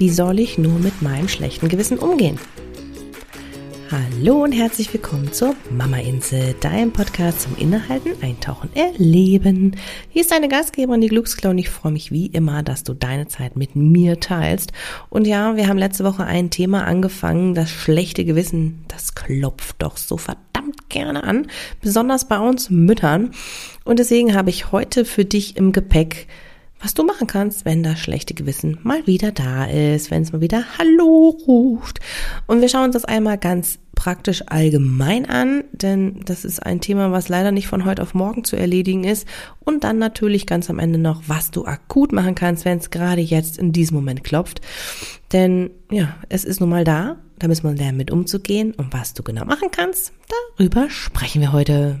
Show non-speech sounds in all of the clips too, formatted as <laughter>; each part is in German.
Wie soll ich nur mit meinem schlechten Gewissen umgehen? Hallo und herzlich willkommen zur Mama Insel, deinem Podcast zum Innehalten, Eintauchen, Erleben. Hier ist deine Gastgeberin, die Glücksklau, und ich freue mich wie immer, dass du deine Zeit mit mir teilst. Und ja, wir haben letzte Woche ein Thema angefangen, das schlechte Gewissen, das klopft doch so verdammt gerne an, besonders bei uns Müttern. Und deswegen habe ich heute für dich im Gepäck was du machen kannst, wenn das schlechte Gewissen mal wieder da ist, wenn es mal wieder Hallo ruft. Und wir schauen uns das einmal ganz praktisch allgemein an, denn das ist ein Thema, was leider nicht von heute auf morgen zu erledigen ist. Und dann natürlich ganz am Ende noch, was du akut machen kannst, wenn es gerade jetzt in diesem Moment klopft. Denn ja, es ist nun mal da, da müssen wir lernen, mit umzugehen. Und was du genau machen kannst, darüber sprechen wir heute.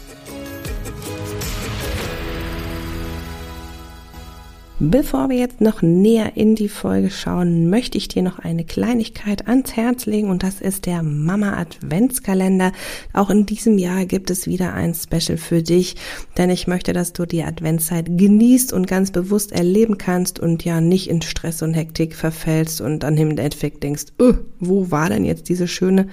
Bevor wir jetzt noch näher in die Folge schauen, möchte ich dir noch eine Kleinigkeit ans Herz legen und das ist der Mama Adventskalender. Auch in diesem Jahr gibt es wieder ein Special für dich, denn ich möchte, dass du die Adventszeit genießt und ganz bewusst erleben kannst und ja nicht in Stress und Hektik verfällst und dann im Endeffekt denkst, oh, wo war denn jetzt diese schöne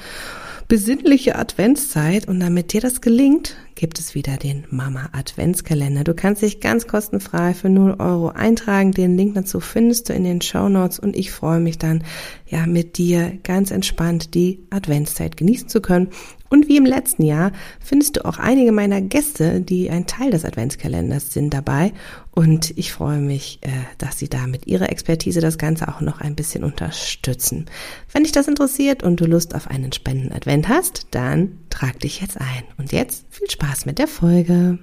besinnliche Adventszeit und damit dir das gelingt, gibt es wieder den Mama Adventskalender. Du kannst dich ganz kostenfrei für 0 Euro eintragen. Den Link dazu findest du in den Show Notes und ich freue mich dann, ja, mit dir ganz entspannt die Adventszeit genießen zu können und wie im letzten Jahr findest du auch einige meiner Gäste, die ein Teil des Adventskalenders sind, dabei. Und ich freue mich, äh, dass sie da mit ihrer Expertise das Ganze auch noch ein bisschen unterstützen. Wenn dich das interessiert und du Lust auf einen spannenden Advent hast, dann trag dich jetzt ein. Und jetzt viel Spaß mit der Folge.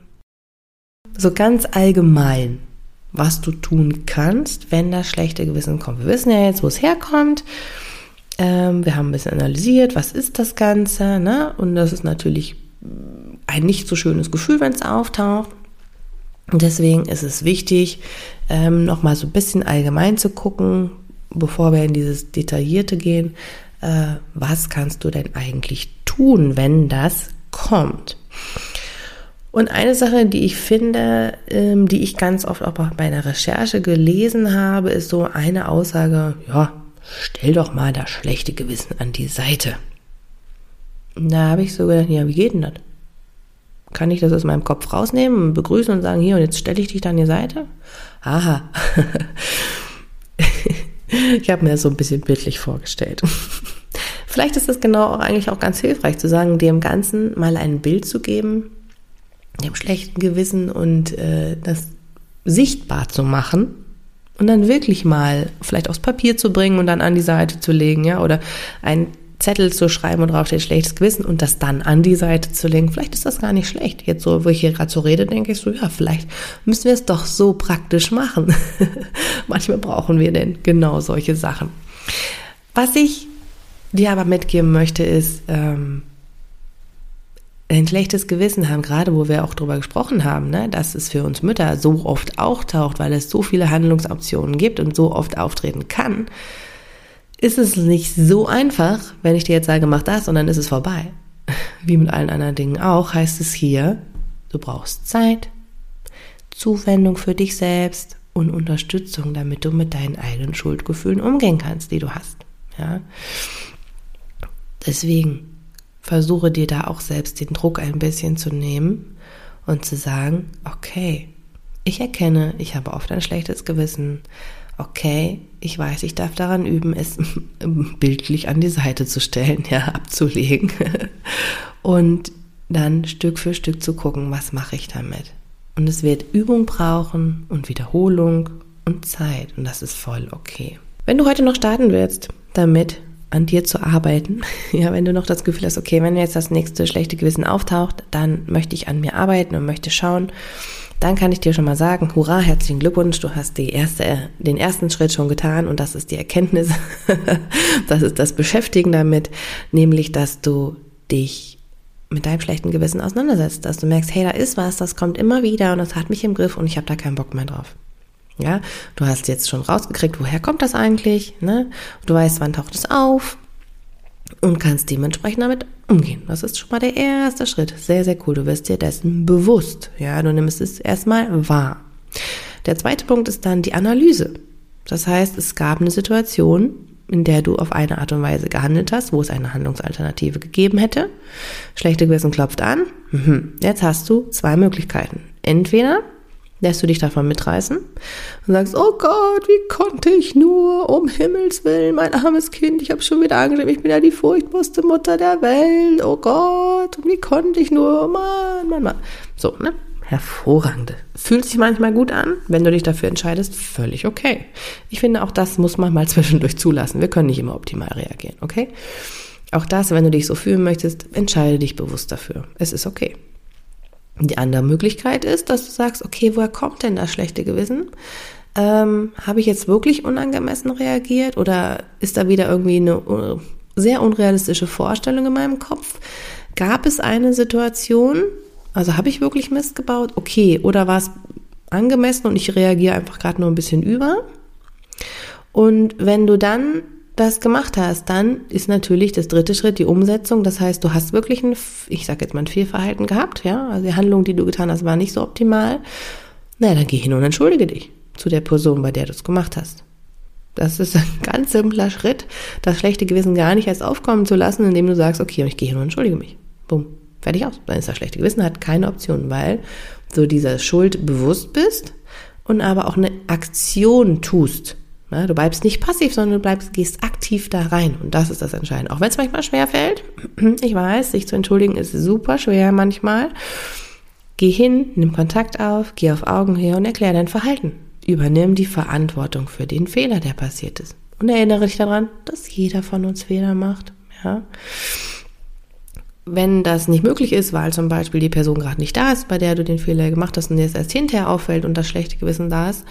So ganz allgemein, was du tun kannst, wenn das schlechte Gewissen kommt. Wir wissen ja jetzt, wo es herkommt. Ähm, wir haben ein bisschen analysiert, was ist das Ganze, ne? Und das ist natürlich ein nicht so schönes Gefühl, wenn es auftaucht. Deswegen ist es wichtig, ähm, nochmal so ein bisschen allgemein zu gucken, bevor wir in dieses Detaillierte gehen, äh, was kannst du denn eigentlich tun, wenn das kommt? Und eine Sache, die ich finde, ähm, die ich ganz oft auch bei einer Recherche gelesen habe, ist so eine Aussage, ja, stell doch mal das schlechte Gewissen an die Seite. Und da habe ich so gedacht, ja, wie geht denn das? Kann ich das aus meinem Kopf rausnehmen, begrüßen und sagen, hier, und jetzt stelle ich dich da an die Seite? Aha. <laughs> ich habe mir das so ein bisschen bildlich vorgestellt. <laughs> Vielleicht ist das genau auch eigentlich auch ganz hilfreich zu sagen, dem Ganzen mal ein Bild zu geben, dem schlechten Gewissen und äh, das sichtbar zu machen und dann wirklich mal vielleicht aufs Papier zu bringen und dann an die Seite zu legen, ja, oder ein Zettel zu schreiben und drauf steht schlechtes Gewissen und das dann an die Seite zu legen. Vielleicht ist das gar nicht schlecht. Jetzt so, wo ich hier gerade so rede, denke ich so, ja, vielleicht müssen wir es doch so praktisch machen. <laughs> Manchmal brauchen wir denn genau solche Sachen. Was ich dir aber mitgeben möchte, ist, ähm, ein schlechtes Gewissen haben, gerade wo wir auch drüber gesprochen haben, ne, dass es für uns Mütter so oft auftaucht, weil es so viele Handlungsoptionen gibt und so oft auftreten kann, ist es nicht so einfach, wenn ich dir jetzt sage, mach das und dann ist es vorbei. <laughs> Wie mit allen anderen Dingen auch, heißt es hier, du brauchst Zeit, Zuwendung für dich selbst und Unterstützung, damit du mit deinen eigenen Schuldgefühlen umgehen kannst, die du hast. Ja. Deswegen versuche dir da auch selbst den Druck ein bisschen zu nehmen und zu sagen, okay, ich erkenne, ich habe oft ein schlechtes Gewissen. Okay, ich weiß, ich darf daran üben, es <laughs> bildlich an die Seite zu stellen, ja, abzulegen. <laughs> Und dann Stück für Stück zu gucken, was mache ich damit. Und es wird Übung brauchen und Wiederholung und Zeit. Und das ist voll okay. Wenn du heute noch starten willst, damit an dir zu arbeiten. <laughs> Ja, wenn du noch das Gefühl hast, okay, wenn jetzt das nächste schlechte Gewissen auftaucht, dann möchte ich an mir arbeiten und möchte schauen, dann kann ich dir schon mal sagen, hurra, herzlichen Glückwunsch, du hast die erste, den ersten Schritt schon getan und das ist die Erkenntnis, <laughs> das ist das Beschäftigen damit, nämlich, dass du dich mit deinem schlechten Gewissen auseinandersetzt, dass du merkst, hey, da ist was, das kommt immer wieder und das hat mich im Griff und ich habe da keinen Bock mehr drauf. Ja, du hast jetzt schon rausgekriegt, woher kommt das eigentlich, ne? Du weißt, wann taucht es auf und kannst dementsprechend damit umgehen. Das ist schon mal der erste Schritt. Sehr, sehr cool. Du wirst dir dessen bewusst. Ja, du nimmst es erstmal wahr. Der zweite Punkt ist dann die Analyse. Das heißt, es gab eine Situation, in der du auf eine Art und Weise gehandelt hast, wo es eine Handlungsalternative gegeben hätte. Schlechte Gewissen klopft an. Mhm. Jetzt hast du zwei Möglichkeiten. Entweder lässt du dich davon mitreißen und sagst, oh Gott, wie konnte ich nur, um Himmels Willen, mein armes Kind, ich habe schon wieder angegeben, ich bin ja die furchtbarste Mutter der Welt, oh Gott, wie konnte ich nur, Mann, Mann, Mann. So, ne? Hervorragende. Fühlt sich manchmal gut an, wenn du dich dafür entscheidest, völlig okay. Ich finde, auch das muss man mal <laughs> zwischendurch zulassen. Wir können nicht immer optimal reagieren, okay? Auch das, wenn du dich so fühlen möchtest, entscheide dich bewusst dafür. Es ist okay. Die andere Möglichkeit ist, dass du sagst, okay, woher kommt denn das schlechte Gewissen? Ähm, Habe ich jetzt wirklich unangemessen reagiert oder ist da wieder irgendwie eine uh, sehr unrealistische Vorstellung in meinem Kopf? Gab es eine Situation, also habe ich wirklich Mist gebaut? Okay, oder war es angemessen und ich reagiere einfach gerade nur ein bisschen über? Und wenn du dann das gemacht hast, dann ist natürlich das dritte Schritt die Umsetzung. Das heißt, du hast wirklich ein, ich sage jetzt mal ein Fehlverhalten gehabt, ja, also die Handlung, die du getan hast, war nicht so optimal. Na, naja, dann geh hin und entschuldige dich zu der Person, bei der du es gemacht hast. Das ist ein <laughs> ganz simpler Schritt, das schlechte Gewissen gar nicht erst aufkommen zu lassen, indem du sagst, okay, ich gehe hin und entschuldige mich. Bumm, fertig aus. Dann ist das schlechte Gewissen, hat keine Option, weil du dieser Schuld bewusst bist und aber auch eine Aktion tust? Du bleibst nicht passiv, sondern du bleibst, gehst aktiv da rein. Und das ist das Entscheidende. Auch wenn es manchmal schwer fällt. <clears throat> Ich weiß, sich zu entschuldigen ist super schwer manchmal. Geh hin, nimm Kontakt auf, geh auf Augenhöhe und erklär dein Verhalten. Übernimm die Verantwortung für den Fehler, der passiert ist. Und erinnere dich daran, dass jeder von uns Fehler macht. Ja. Wenn das nicht möglich ist, weil zum Beispiel die Person gerade nicht da ist, bei der du den Fehler gemacht hast und jetzt erst hinterher auffällt und das schlechte Gewissen da ist,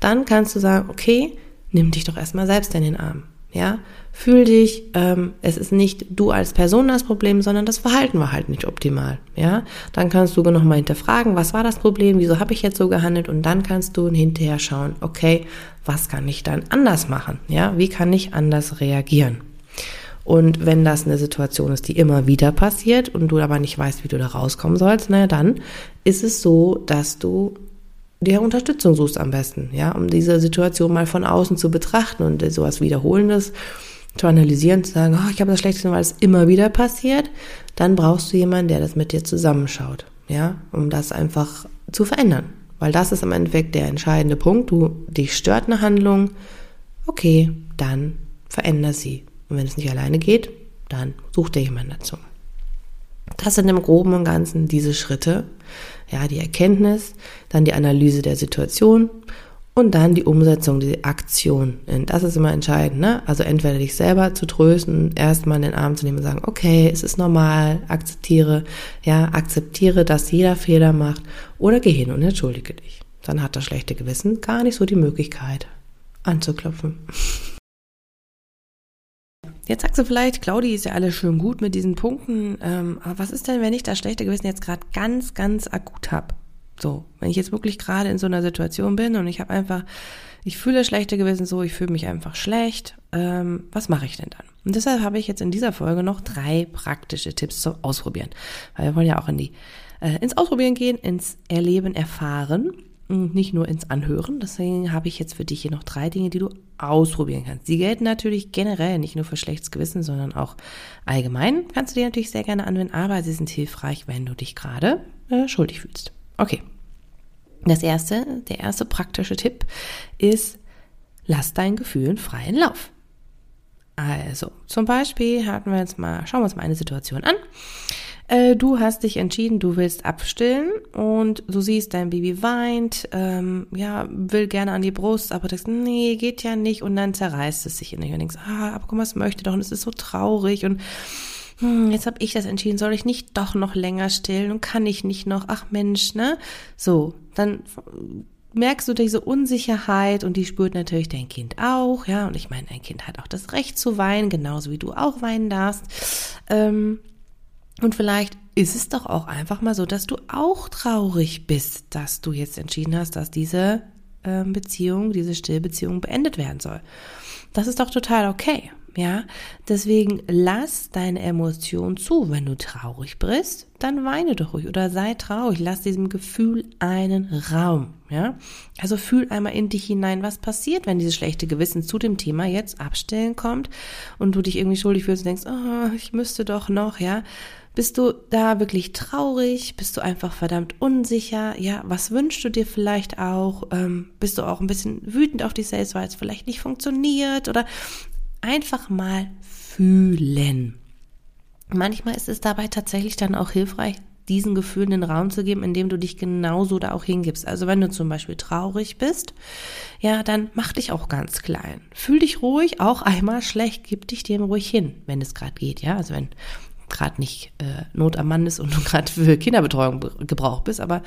dann kannst du sagen, okay, nimm dich doch erstmal selbst in den Arm. Ja, fühl dich, ähm, es ist nicht du als Person das Problem, sondern das Verhalten war halt nicht optimal. Ja, dann kannst du nochmal hinterfragen, was war das Problem, wieso habe ich jetzt so gehandelt und dann kannst du hinterher schauen, okay, was kann ich dann anders machen? Ja, wie kann ich anders reagieren? Und wenn das eine Situation ist, die immer wieder passiert und du aber nicht weißt, wie du da rauskommen sollst, naja, dann ist es so, dass du dir Unterstützung suchst am besten, ja, um diese Situation mal von außen zu betrachten und sowas Wiederholendes zu analysieren, zu sagen, oh, ich habe das Schlechteste, weil es immer wieder passiert, dann brauchst du jemanden, der das mit dir zusammenschaut, ja, um das einfach zu verändern. Weil das ist im Endeffekt der entscheidende Punkt. Du, dich stört eine Handlung, okay, dann veränder sie. Und wenn es nicht alleine geht, dann such dir jemanden dazu. Das sind im Groben und Ganzen diese Schritte. Ja, die Erkenntnis, dann die Analyse der Situation und dann die Umsetzung, die Aktion. Und das ist immer entscheidend, ne? Also entweder dich selber zu trösten, erstmal in den Arm zu nehmen und sagen, okay, es ist normal, akzeptiere, ja, akzeptiere, dass jeder Fehler macht oder geh hin und entschuldige dich. Dann hat das schlechte Gewissen gar nicht so die Möglichkeit anzuklopfen. Jetzt sagst du vielleicht, Claudi ist ja alles schön gut mit diesen Punkten, ähm, aber was ist denn, wenn ich das schlechte Gewissen jetzt gerade ganz, ganz akut habe? So, wenn ich jetzt wirklich gerade in so einer Situation bin und ich habe einfach, ich fühle schlechte Gewissen so, ich fühle mich einfach schlecht, ähm, was mache ich denn dann? Und deshalb habe ich jetzt in dieser Folge noch drei praktische Tipps zum Ausprobieren, weil wir wollen ja auch in die äh, ins Ausprobieren gehen, ins Erleben, Erfahren nicht nur ins Anhören. Deswegen habe ich jetzt für dich hier noch drei Dinge, die du ausprobieren kannst. Sie gelten natürlich generell nicht nur für schlechtes Gewissen, sondern auch allgemein. Kannst du dir natürlich sehr gerne anwenden, aber sie sind hilfreich, wenn du dich gerade äh, schuldig fühlst. Okay. Das erste, der erste praktische Tipp ist, lass deinen Gefühlen freien Lauf. Also, zum Beispiel hatten wir jetzt mal, schauen wir uns mal eine Situation an. Äh, du hast dich entschieden, du willst abstillen und du siehst, dein Baby weint, ähm, ja, will gerne an die Brust, aber denkst, nee, geht ja nicht und dann zerreißt es sich in dich und denkst, ah, aber guck mal, es möchte doch und es ist so traurig und hm, jetzt habe ich das entschieden, soll ich nicht doch noch länger stillen und kann ich nicht noch, ach Mensch, ne? So, dann merkst du diese Unsicherheit und die spürt natürlich dein Kind auch, ja. Und ich meine, ein Kind hat auch das Recht zu weinen, genauso wie du auch weinen darfst. Ähm, und vielleicht ist es doch auch einfach mal so, dass du auch traurig bist, dass du jetzt entschieden hast, dass diese ähm, Beziehung, diese Stillbeziehung beendet werden soll. Das ist doch total okay. Ja, deswegen lass deine Emotion zu. Wenn du traurig bist, dann weine doch ruhig oder sei traurig. Lass diesem Gefühl einen Raum. Ja, also fühl einmal in dich hinein, was passiert, wenn dieses schlechte Gewissen zu dem Thema jetzt abstellen kommt und du dich irgendwie schuldig fühlst und denkst, oh, ich müsste doch noch, ja. Bist du da wirklich traurig? Bist du einfach verdammt unsicher? Ja, was wünschst du dir vielleicht auch? Ähm, bist du auch ein bisschen wütend auf dich selbst, weil es vielleicht nicht funktioniert? Oder einfach mal fühlen. Manchmal ist es dabei tatsächlich dann auch hilfreich, diesen Gefühlen den Raum zu geben, indem du dich genauso da auch hingibst. Also wenn du zum Beispiel traurig bist, ja, dann mach dich auch ganz klein. Fühl dich ruhig, auch einmal schlecht, gib dich dem ruhig hin, wenn es gerade geht, ja. Also wenn gerade nicht äh, Not am Mann ist und <laughs> du gerade für Kinderbetreuung gebraucht bist, aber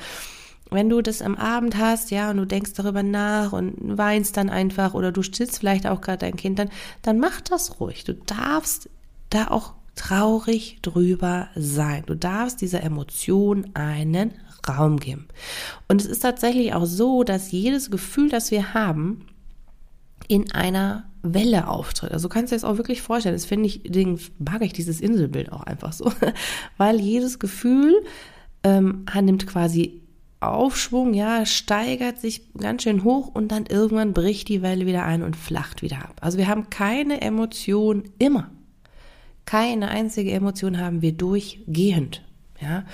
wenn du das am Abend hast, ja, und du denkst darüber nach und weinst dann einfach oder du stillst vielleicht auch gerade dein Kind, dann, dann mach das ruhig. Du darfst da auch traurig drüber sein. Du darfst dieser Emotion einen Raum geben. Und es ist tatsächlich auch so, dass jedes Gefühl, das wir haben, in einer Welle auftritt. Also kannst du dir das auch wirklich vorstellen. Das finde ich, den mag ich dieses Inselbild auch einfach so, <laughs> weil jedes Gefühl ähm, nimmt quasi Aufschwung, ja, steigert sich ganz schön hoch und dann irgendwann bricht die Welle wieder ein und flacht wieder ab. Also wir haben keine Emotion immer. Keine einzige Emotion haben wir durchgehend, ja.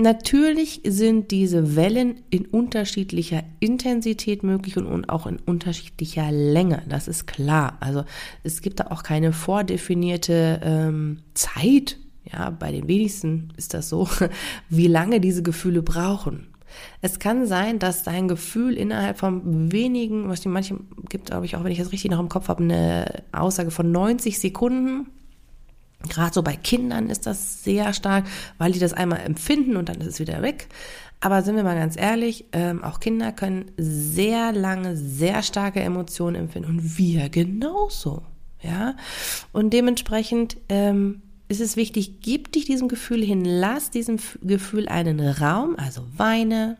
Natürlich sind diese Wellen in unterschiedlicher Intensität möglich und auch in unterschiedlicher Länge. Das ist klar. Also es gibt da auch keine vordefinierte ähm, Zeit. Ja, bei den wenigsten ist das so, <laughs> wie lange diese Gefühle brauchen. Es kann sein, dass dein Gefühl innerhalb von wenigen, was die manche gibt, glaube ich, auch wenn ich das richtig noch im Kopf habe, eine Aussage von 90 Sekunden. Gerade so bei Kindern ist das sehr stark, weil die das einmal empfinden und dann ist es wieder weg. Aber sind wir mal ganz ehrlich, ähm, auch Kinder können sehr lange, sehr starke Emotionen empfinden und wir genauso. Ja, und dementsprechend ähm, ist es wichtig, gib dich diesem Gefühl hin, lass diesem Gefühl einen Raum, also weine.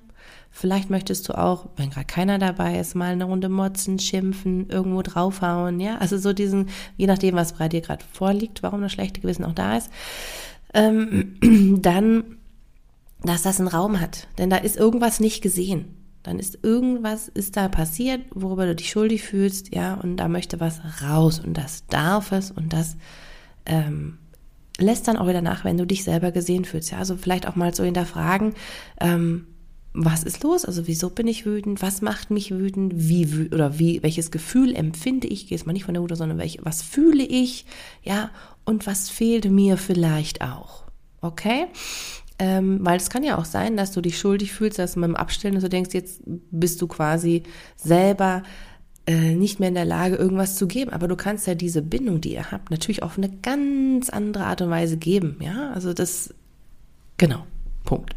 Vielleicht möchtest du auch, wenn gerade keiner dabei ist, mal eine Runde motzen, schimpfen, irgendwo draufhauen, ja. Also so diesen, je nachdem, was bei dir gerade vorliegt, warum das schlechte Gewissen auch da ist, ähm, <clears throat> dann, dass das einen Raum hat. Denn da ist irgendwas nicht gesehen. Dann ist irgendwas ist da passiert, worüber du dich schuldig fühlst, ja, und da möchte was raus und das darf es und das ähm, lässt dann auch wieder nach, wenn du dich selber gesehen fühlst. Ja, also vielleicht auch mal so hinterfragen, ähm, was ist los? Also wieso bin ich wütend? Was macht mich wütend? Wie oder wie welches Gefühl empfinde ich? Geh jetzt mal nicht von der Wut, sondern welche, was fühle ich? Ja, und was fehlt mir vielleicht auch? Okay? Ähm, weil es kann ja auch sein, dass du dich schuldig fühlst, dass du beim Abstellen und du denkst, jetzt bist du quasi selber äh, nicht mehr in der Lage, irgendwas zu geben. Aber du kannst ja diese Bindung, die ihr habt, natürlich auf eine ganz andere Art und Weise geben. Ja, also das, genau, Punkt.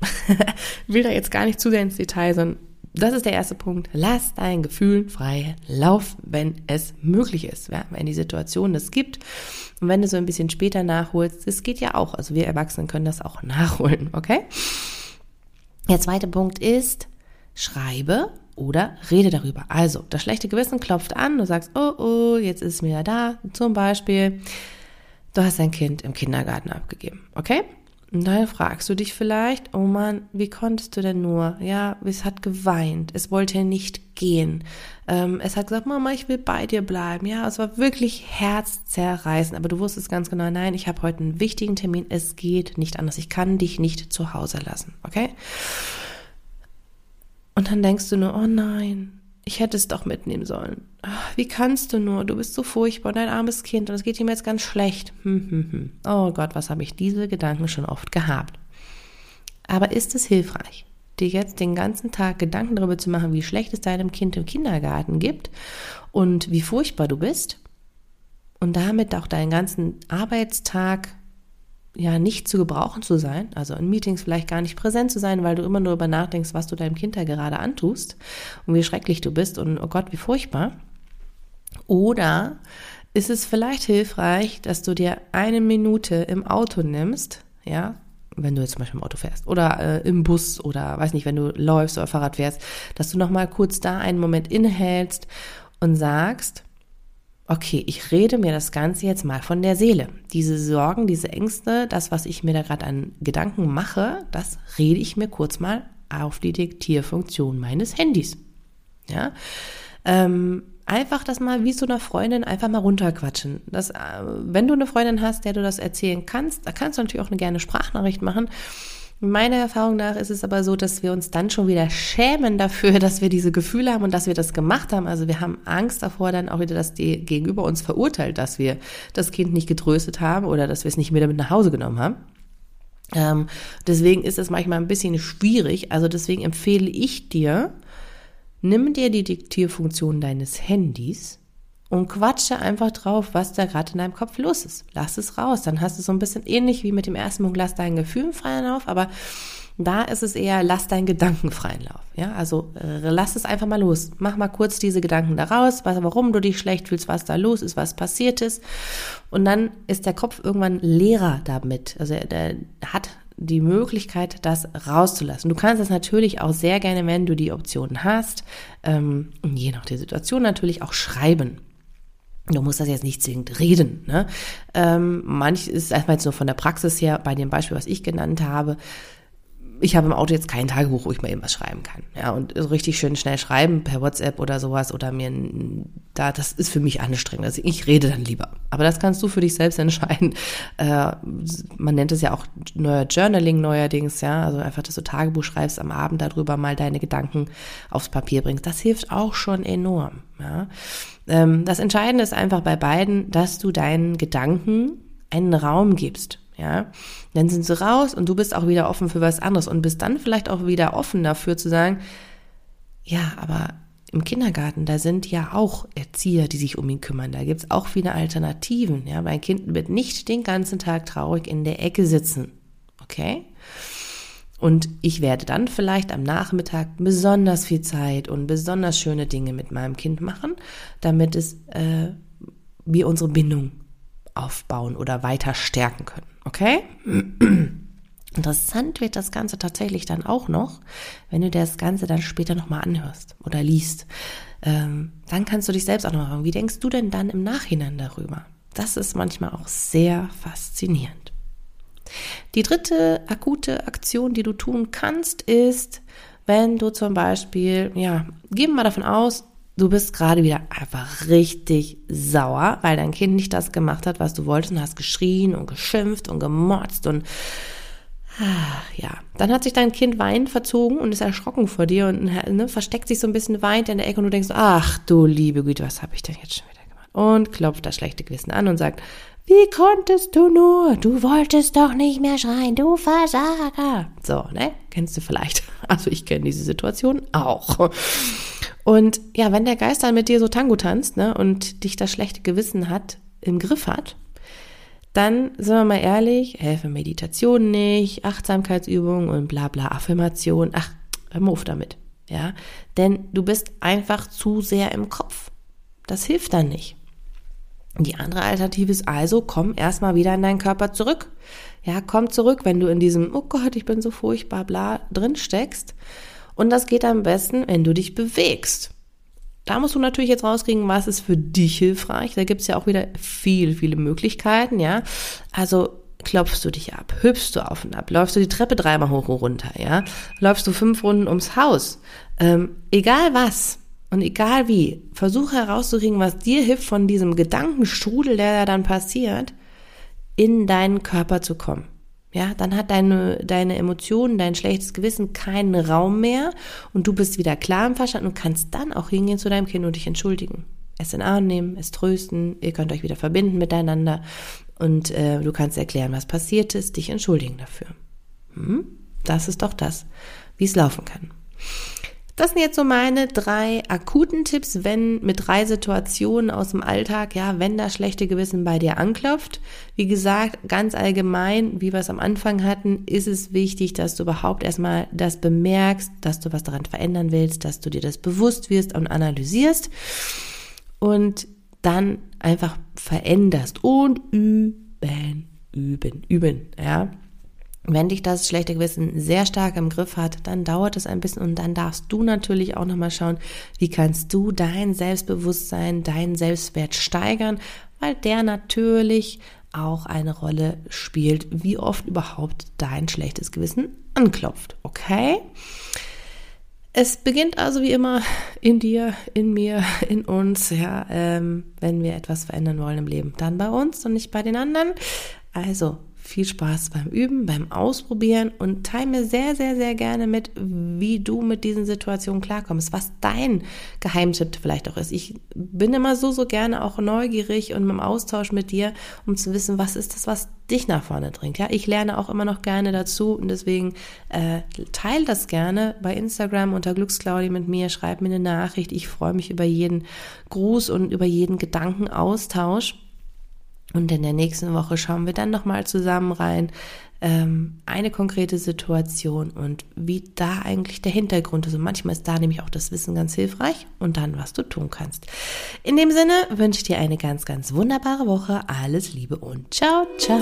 ich <laughs> will da jetzt gar nicht zu sehr ins Detail, sondern das ist der erste Punkt. Lass dein Gefühl frei laufen, wenn es möglich ist, ja, wenn die Situation das gibt. Und wenn du so ein bisschen später nachholst, das geht ja auch. Also wir Erwachsenen können das auch <laughs> nachholen, okay? Der zweite Punkt ist, schreibe oder rede darüber. Also, das schlechte Gewissen klopft an, du sagst, oh, oh, jetzt ist es wieder da. Zum Beispiel, du hast dein Kind im Kindergarten abgegeben, okay? Und dann fragst du dich vielleicht, oh Mann, wie konntest du denn nur? Ja, es hat geweint, es wollte nicht gehen. Ähm, es hat gesagt, Mama, ich will bei dir bleiben. Ja, es war wirklich herzzerreißend, aber du wusstest ganz genau, nein, ich habe heute einen wichtigen Termin, es geht nicht anders, ich kann dich nicht zu Hause lassen, okay? Und dann denkst du nur, oh nein, ich hätte es doch mitnehmen sollen. Ach, wie kannst du nur? Du bist so furchtbar, dein armes Kind und es geht ihm jetzt ganz schlecht. Hm, hm, hm. Oh Gott, was habe ich diese Gedanken schon oft gehabt. Aber ist es hilfreich, dir jetzt den ganzen Tag Gedanken darüber zu machen, wie schlecht es deinem Kind im Kindergarten gibt und wie furchtbar du bist und damit auch deinen ganzen Arbeitstag ja nicht zu gebrauchen zu sein, also in Meetings vielleicht gar nicht präsent zu sein, weil du immer nur über nachdenkst, was du deinem Kind da gerade antust und wie schrecklich du bist und oh Gott, wie furchtbar. Oder ist es vielleicht hilfreich, dass du dir eine Minute im Auto nimmst, ja, wenn du jetzt zum Beispiel im Auto fährst oder äh, im Bus oder weiß nicht, wenn du läufst oder Fahrrad fährst, dass du nochmal kurz da einen Moment innehältst und sagst, okay, ich rede mir das Ganze jetzt mal von der Seele. Diese Sorgen, diese Ängste, das, was ich mir da gerade an Gedanken mache, das rede ich mir kurz mal auf die Diktierfunktion meines Handys. Ja, ähm, einfach das mal wie so einer Freundin einfach mal runterquatschen. Das, äh, wenn du eine Freundin hast, der du das erzählen kannst, da kannst du natürlich auch eine gerne Sprachnachricht machen. Meiner Erfahrung nach ist es aber so, dass wir uns dann schon wieder schämen dafür, <laughs> dass wir diese Gefühle haben und dass wir das gemacht haben. Also wir haben Angst davor dann auch wieder, dass die gegenüber uns verurteilt, dass wir das Kind nicht getröstet haben oder dass wir es nicht mehr damit nach Hause genommen haben. Ähm, deswegen ist es manchmal ein bisschen schwierig. Also deswegen empfehle ich dir, nimm dir die Diktierfunktion deines Handys und quatsche einfach drauf, was da gerade in deinem Kopf los ist. Lass es raus. Dann hast du so ein bisschen ähnlich wie mit dem ersten Punkt, lass deinen Gefühlen freien Lauf, aber da ist es eher, lass deinen Gedanken freien Lauf. Ja, also äh, lass es einfach mal los. Mach mal kurz diese Gedanken da raus, was, warum du dich schlecht fühlst, was da los ist, was passiert ist. Und dann ist der Kopf irgendwann leerer damit. Also er, der hat die Möglichkeit, das rauszulassen. Du kannst das natürlich auch sehr gerne, wenn du die Optionen hast, ähm, je nach der Situation natürlich auch schreiben. Du musst das jetzt nicht zwingend reden. Ne? Ähm, manch ist erstmal jetzt nur von der Praxis her, bei dem Beispiel, was ich genannt habe, ich habe im Auto jetzt kein Tagebuch, wo ich mal eben was schreiben kann. Ja, und richtig schön schnell schreiben per WhatsApp oder sowas oder mir da, das ist für mich anstrengend. Also ich rede dann lieber. Aber das kannst du für dich selbst <laughs> entscheiden. Äh, man nennt es ja auch neuer Journaling neuerdings, ja. Also einfach, dass du Tagebuch schreibst, am Abend darüber mal deine Gedanken aufs Papier bringst. Das hilft auch schon enorm. Ja. Ähm, das Entscheidende ist einfach bei beiden, dass du deinen Gedanken einen Raum gibst. Ja, dann sind sie raus und du bist auch wieder offen für was anderes und bist dann vielleicht auch wieder offen dafür zu sagen, ja, aber im Kindergarten, da sind ja auch Erzieher, die sich um ihn kümmern. Da gibt's auch viele Alternativen. Ja, mein Kind wird nicht den ganzen Tag traurig in der Ecke sitzen. Okay? Und ich werde dann vielleicht am Nachmittag besonders viel Zeit und besonders schöne Dinge mit meinem Kind machen, damit es äh, wir unsere Bindung aufbauen oder weiter stärken können. Okay? <clears throat> Interessant wird das Ganze tatsächlich dann auch noch, wenn du dir das Ganze dann später nochmal anhörst oder liest. Ähm, dann kannst du dich selbst auch noch fragen, wie denkst du denn dann im Nachhinein darüber? Das ist manchmal auch sehr faszinierend. Die dritte akute Aktion, die du tun kannst, ist, wenn du zum Beispiel, ja, gehen wir mal davon aus, du bist gerade wieder einfach richtig sauer, weil dein Kind nicht das gemacht hat, was du wolltest und hast geschrien und geschimpft und gemotzt und ah, ja, dann hat sich dein Kind wein verzogen und ist erschrocken vor dir und ne, versteckt sich so ein bisschen weint in der Ecke und du denkst, ach du liebe Güte, was habe ich denn jetzt schon wieder gemacht? Und klopft das schlechte Gewissen an und sagt, wie konntest du nur? Du wolltest doch nicht mehr schreien, du Versager. So, ne? Kennst du vielleicht. <laughs> Also ich kenne diese Situation auch. Und ja, wenn der Geist dann mit dir so Tango tanzt, ne, und dich das schlechte Gewissen hat, im Griff hat, dann sind wir mal ehrlich, helfen Meditation nicht, Achtsamkeitsübungen und bla bla Affirmation. Ach, hör mal damit. Ja, denn du bist einfach zu sehr im Kopf. Das hilft dann nicht. Die andere Alternative ist also, komm erstmal wieder in deinen Körper zurück. Ja, komm zurück, wenn du in diesem, oh Gott, ich bin so furchtbar, bla, drin steckst. Und das geht am besten, wenn du dich bewegst. Da musst du natürlich jetzt rauskriegen, was ist für dich hilfreich. Da gibt's ja auch wieder viel, viele Möglichkeiten, ja. Also klopfst du dich ab, hüpfst du auf und ab, läufst du die Treppe dreimal hoch und runter, ja. Läufst du fünf Runden ums Haus. Ähm, egal was, und egal wie, versuche herauszukriegen, was dir hilft, von diesem Gedankenstrudel, der da dann passiert, in deinen Körper zu kommen. Ja, dann hat deine, deine Emotionen, dein schlechtes Gewissen keinen Raum mehr und du bist wieder klar im Verstand und kannst dann auch hingehen zu deinem Kind und dich entschuldigen. Es in Arm nehmen, es trösten, ihr könnt euch wieder verbinden miteinander und äh, du kannst erklären, was passiert ist, dich entschuldigen dafür. Hm? Das ist doch das, wie es laufen kann. Das sind jetzt so meine drei akuten Tipps, wenn mit drei Situationen aus dem Alltag, ja, wenn das schlechte Gewissen bei dir anklopft. Wie gesagt, ganz allgemein, wie wir es am Anfang hatten, ist es wichtig, dass du überhaupt erstmal das bemerkst, dass du was daran verändern willst, dass du dir das bewusst wirst und analysierst und dann einfach veränderst und üben, üben, üben, ja. Wenn dich das schlechte Gewissen sehr stark im Griff hat, dann dauert es ein bisschen und dann darfst du natürlich auch nochmal schauen, wie kannst du dein Selbstbewusstsein, deinen Selbstwert steigern, weil der natürlich auch eine Rolle spielt, wie oft überhaupt dein schlechtes Gewissen anklopft. Okay? Es beginnt also wie immer in dir, in mir, in uns, ja, ähm, wenn wir etwas verändern wollen im Leben, dann bei uns und nicht bei den anderen. Also viel Spaß beim Üben, beim Ausprobieren und teile mir sehr, sehr, sehr gerne mit, wie du mit diesen Situationen klarkommst, was dein Geheimtipp vielleicht auch ist. Ich bin immer so, so gerne auch neugierig und im Austausch mit dir, um zu wissen, was ist das, was dich nach vorne bringt. Ja, ich lerne auch immer noch gerne dazu und deswegen äh, teile das gerne bei Instagram unter Glücksclaudi mit mir, schreib mir eine Nachricht. Ich freue mich über jeden Gruß und über jeden Gedankenaustausch. Und in der nächsten Woche schauen wir dann nochmal zusammen rein, ähm, eine konkrete Situation und wie da eigentlich der Hintergrund ist. Und manchmal ist da nämlich auch das Wissen ganz hilfreich und dann, was du tun kannst. In dem Sinne wünsche ich dir eine ganz, ganz wunderbare Woche. Alles Liebe und ciao, ciao.